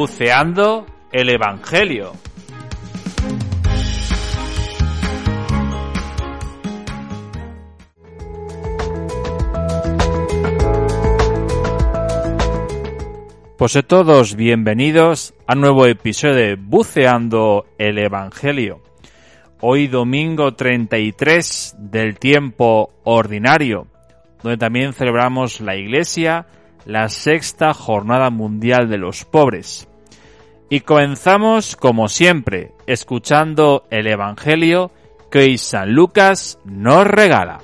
Buceando el Evangelio. Pues a todos bienvenidos a un nuevo episodio de Buceando el Evangelio. Hoy domingo 33 del tiempo ordinario, donde también celebramos la Iglesia la sexta Jornada Mundial de los Pobres. Y comenzamos, como siempre, escuchando el Evangelio que hoy San Lucas nos regala.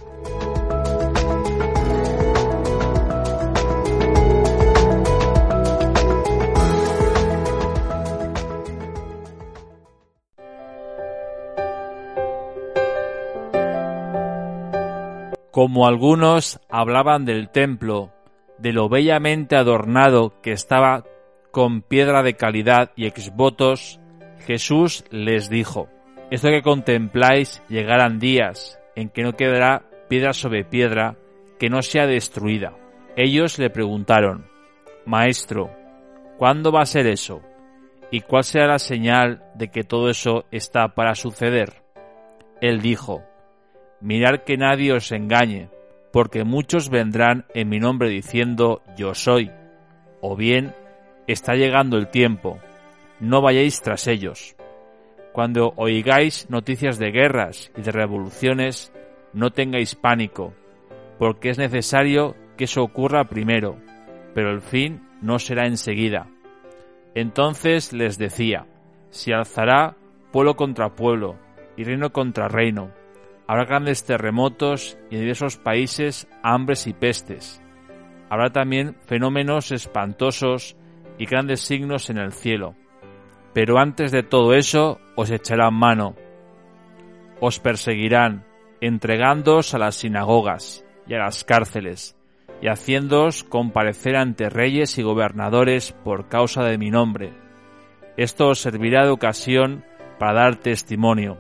Como algunos hablaban del templo, de lo bellamente adornado que estaba con piedra de calidad y exvotos, Jesús les dijo, Esto que contempláis llegarán días en que no quedará piedra sobre piedra que no sea destruida. Ellos le preguntaron, Maestro, ¿cuándo va a ser eso? ¿Y cuál será la señal de que todo eso está para suceder? Él dijo, Mirad que nadie os engañe, porque muchos vendrán en mi nombre diciendo yo soy, o bien está llegando el tiempo, no vayáis tras ellos. Cuando oigáis noticias de guerras y de revoluciones, no tengáis pánico, porque es necesario que eso ocurra primero, pero el fin no será enseguida. Entonces les decía, se alzará pueblo contra pueblo y reino contra reino Habrá grandes terremotos y en diversos países hambres y pestes. Habrá también fenómenos espantosos y grandes signos en el cielo. Pero antes de todo eso os echarán mano, os perseguirán, entregándoos a las sinagogas y a las cárceles, y haciéndoos comparecer ante reyes y gobernadores por causa de mi nombre. Esto os servirá de ocasión para dar testimonio.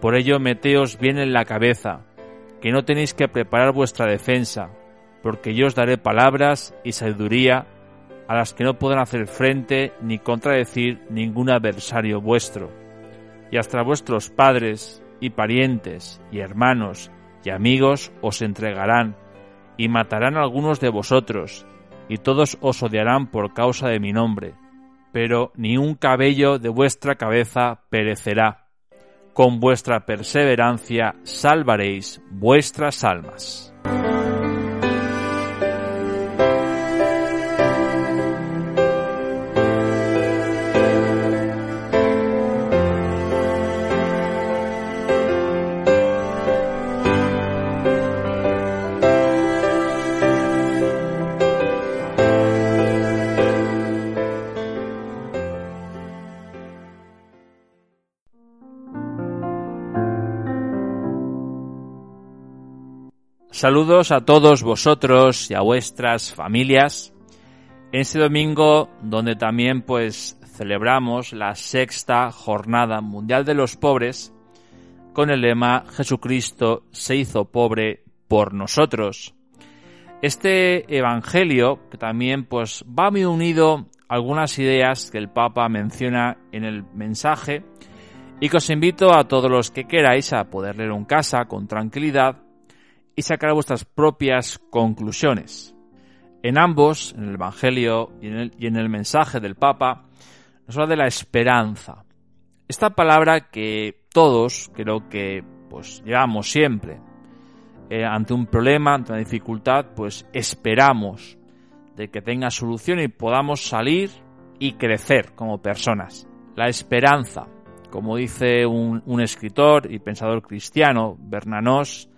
Por ello meteos bien en la cabeza, que no tenéis que preparar vuestra defensa, porque yo os daré palabras y sabiduría a las que no podrán hacer frente ni contradecir ningún adversario vuestro. Y hasta vuestros padres y parientes y hermanos y amigos os entregarán, y matarán a algunos de vosotros, y todos os odiarán por causa de mi nombre. Pero ni un cabello de vuestra cabeza perecerá con vuestra perseverancia salvaréis vuestras almas. Saludos a todos vosotros y a vuestras familias en este domingo donde también pues celebramos la sexta jornada mundial de los pobres con el lema Jesucristo se hizo pobre por nosotros. Este evangelio que también pues va muy unido a algunas ideas que el Papa menciona en el mensaje y que os invito a todos los que queráis a poder leer en casa con tranquilidad y sacar vuestras propias conclusiones. En ambos, en el Evangelio y en el, mensaje del Papa, nos habla de la esperanza. Esta palabra que todos creo que pues llevamos siempre. Eh, ante un problema, ante una dificultad, pues esperamos de que tenga solución y podamos salir y crecer como personas. La esperanza, como dice un, un escritor y pensador cristiano, Bernanos,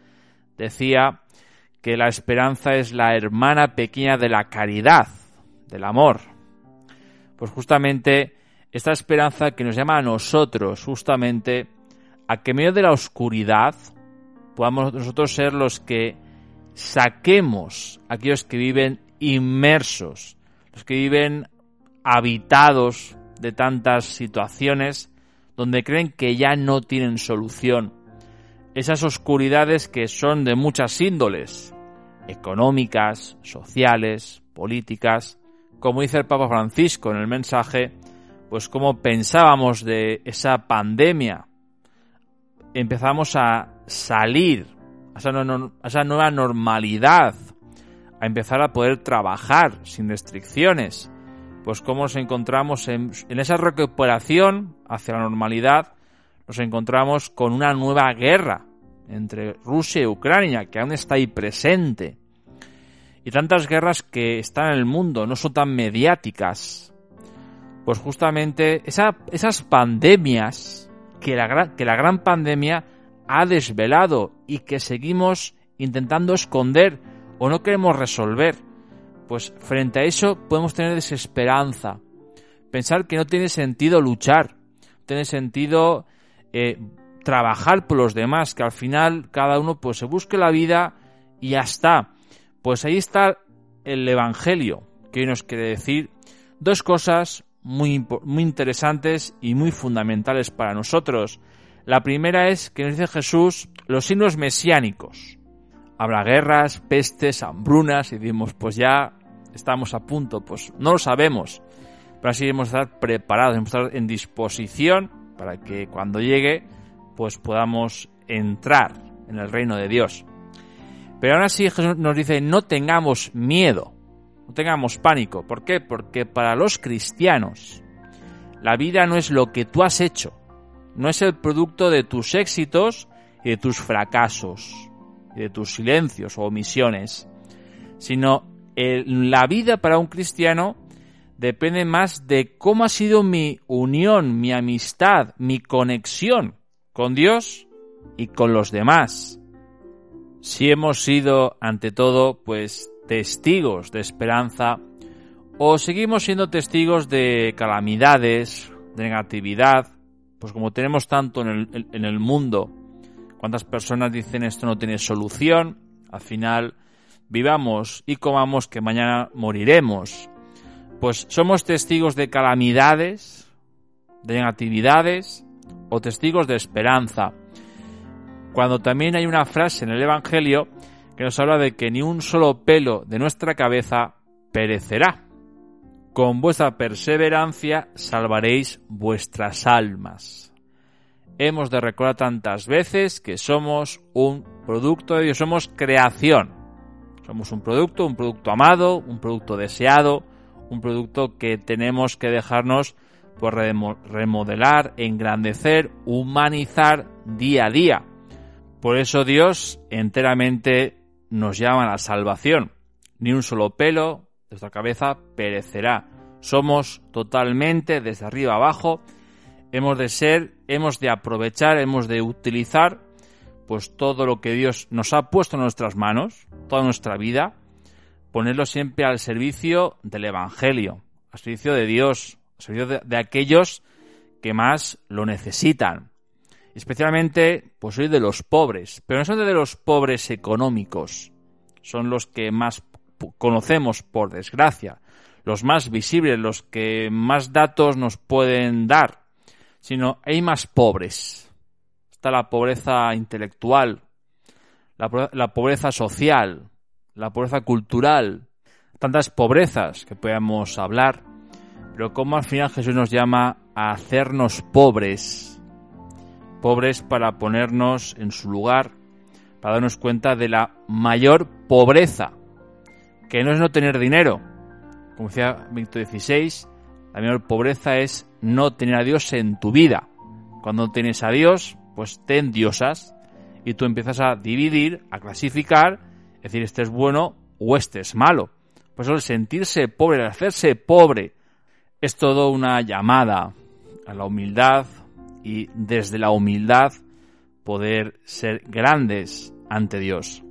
decía que la esperanza es la hermana pequeña de la caridad, del amor. Pues justamente esta esperanza que nos llama a nosotros justamente a que en medio de la oscuridad podamos nosotros ser los que saquemos a aquellos que viven inmersos, los que viven habitados de tantas situaciones donde creen que ya no tienen solución, esas oscuridades que son de muchas índoles, económicas, sociales, políticas, como dice el Papa Francisco en el mensaje, pues cómo pensábamos de esa pandemia. Empezamos a salir a esa, nueva normalidad, a empezar a poder trabajar sin restricciones. Pues cómo nos encontramos en, en esa recuperación hacia la normalidad, nos encontramos con una nueva guerra entre Rusia y Ucrania, que aún está ahí presente. Y tantas guerras que están en el mundo, no son tan mediáticas. Pues justamente esas pandemias que la, que la gran pandemia ha desvelado y que seguimos intentando esconder o no queremos resolver. Pues frente a eso podemos tener desesperanza, pensar que no tiene sentido luchar, tiene sentido eh, trabajar por los demás, que al final cada uno pues se busque la vida y ya está. Pues ahí está el Evangelio, que hoy nos quiere decir dos cosas muy, muy interesantes y muy fundamentales para nosotros. La primera es que nos dice Jesús los signos mesiánicos. Habrá guerras, pestes, hambrunas y decimos, pues ya estamos a punto, pues no lo sabemos. Pero así debemos estar preparados, debemos estar en disposición para que cuando llegue, pues podamos entrar en el reino de Dios. Pero ahora sí Jesús nos dice, no tengamos miedo, no tengamos pánico. ¿Por qué? Porque para los cristianos la vida no es lo que tú has hecho, no es el producto de tus éxitos y de tus fracasos, de tus silencios o omisiones, sino la vida para un cristiano depende más de cómo ha sido mi unión, mi amistad, mi conexión con Dios y con los demás. Si hemos sido, ante todo, pues testigos de esperanza, o seguimos siendo testigos de calamidades, de negatividad, pues como tenemos tanto en el, mundo, cuántas personas dicen esto no tiene solución, al final vivamos y comamos que mañana moriremos. Pues somos testigos de calamidades, de negatividades, o testigos de esperanza. Cuando también hay una frase en el Evangelio que nos habla de que ni un solo pelo de nuestra cabeza perecerá. Con vuestra perseverancia salvaréis vuestras almas. Hemos de recordar tantas veces que somos un producto de Dios, somos creación. Somos un producto, un producto amado, un producto deseado, un producto que tenemos que dejarnos por remodelar, engrandecer, humanizar día a día. Por eso Dios enteramente nos llama a la salvación. Ni un solo pelo de nuestra cabeza perecerá. Somos totalmente desde arriba abajo. Hemos de ser, hemos de aprovechar, hemos de utilizar pues todo lo que Dios nos ha puesto en nuestras manos, toda nuestra vida, ponerlo siempre al servicio del Evangelio, al servicio de Dios, de, aquellos que más lo necesitan. Especialmente, pues soy de los pobres, pero no son de los pobres económicos, son los que más conocemos por desgracia, los más visibles, los que más datos nos pueden dar, sino hay más pobres. Está la pobreza intelectual, la pobreza social, la pobreza cultural, tantas pobrezas que podemos hablar pero cómo al final Jesús nos llama a hacernos pobres, pobres para ponernos en su lugar, para darnos cuenta de la mayor pobreza, que no es no tener dinero. Como decía Víctor XVI, la mayor pobreza es no tener a Dios en tu vida. Cuando tienes a Dios, pues ten diosas y tú empiezas a dividir, a clasificar, decir este es bueno o este es malo. Por eso el sentirse pobre, el hacerse pobre, es todo una llamada a la humildad y desde la humildad poder ser grandes ante Dios.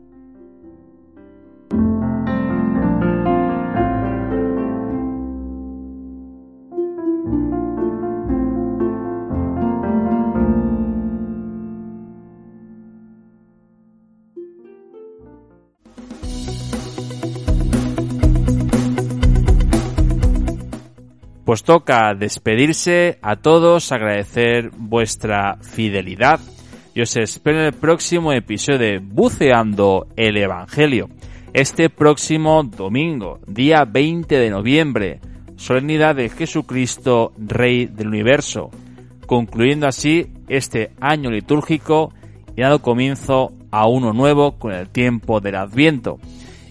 Pues toca despedirse a todos, agradecer vuestra fidelidad y os espero en el próximo episodio de Buceando el Evangelio. este próximo domingo, día 20 de noviembre, solemnidad de Jesucristo, Rey del Universo, concluyendo así este año litúrgico y dando comienzo a uno nuevo con el tiempo del Adviento.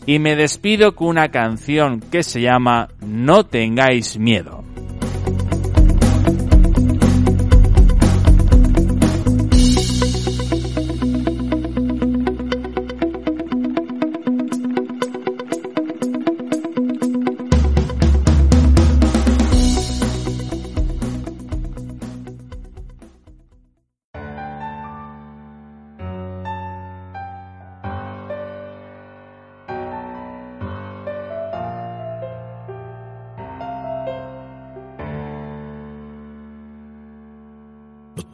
Y me despido con una canción que se llama No tengáis miedo.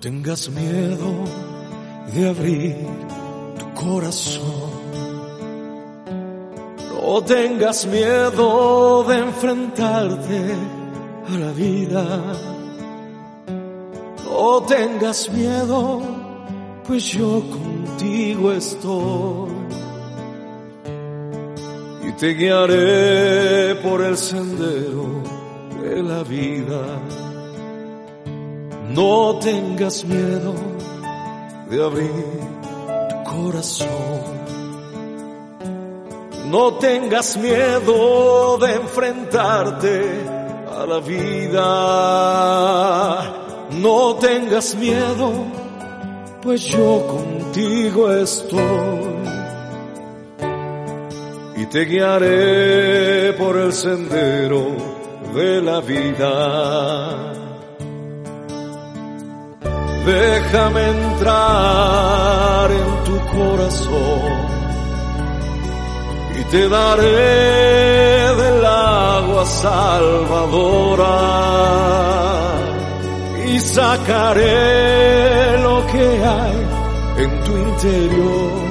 Tengas miedo de abrir tu corazón. No tengas miedo de enfrentarte a la vida. No tengas miedo, pues yo contigo estoy. Y te guiaré por el sendero de la vida no tengas miedo de abrir tu corazón. No tengas miedo de enfrentarte a la vida. No tengas miedo, pues yo contigo estoy. Y te guiaré por el sendero de la vida déjame entrar en tu corazón y te daré del agua salvadora y sacaré lo que hay en tu interior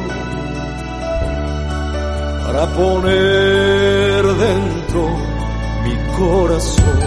para poner dentro mi corazón.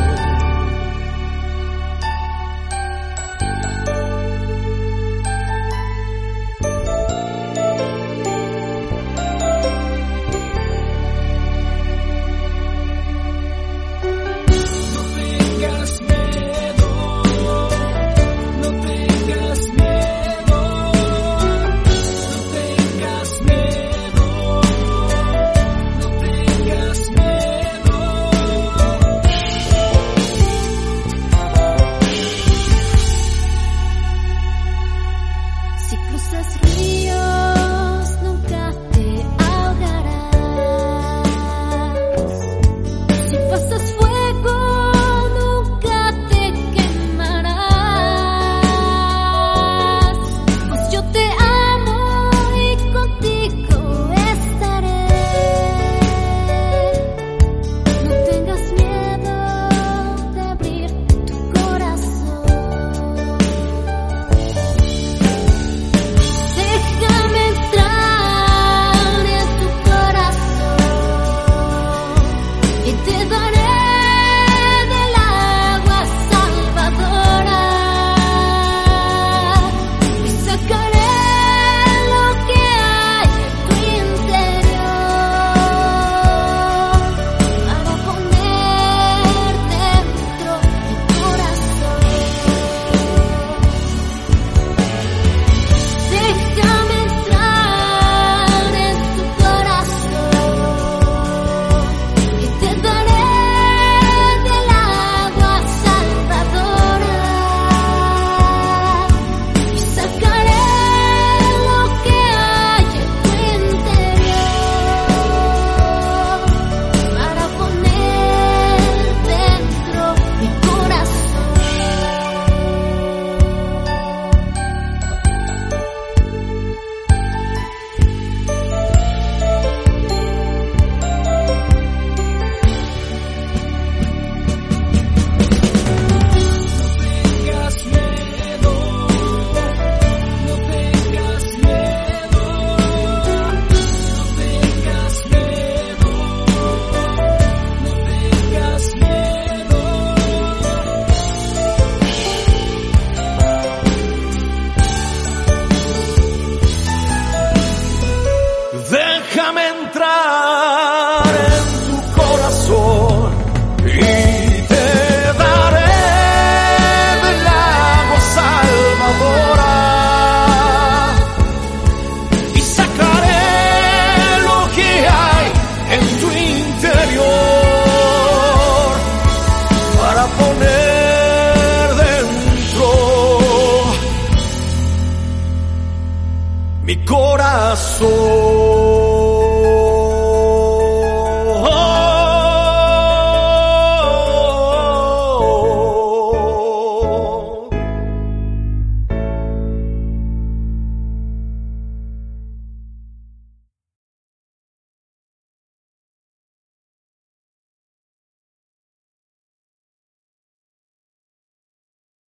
Mi corazón.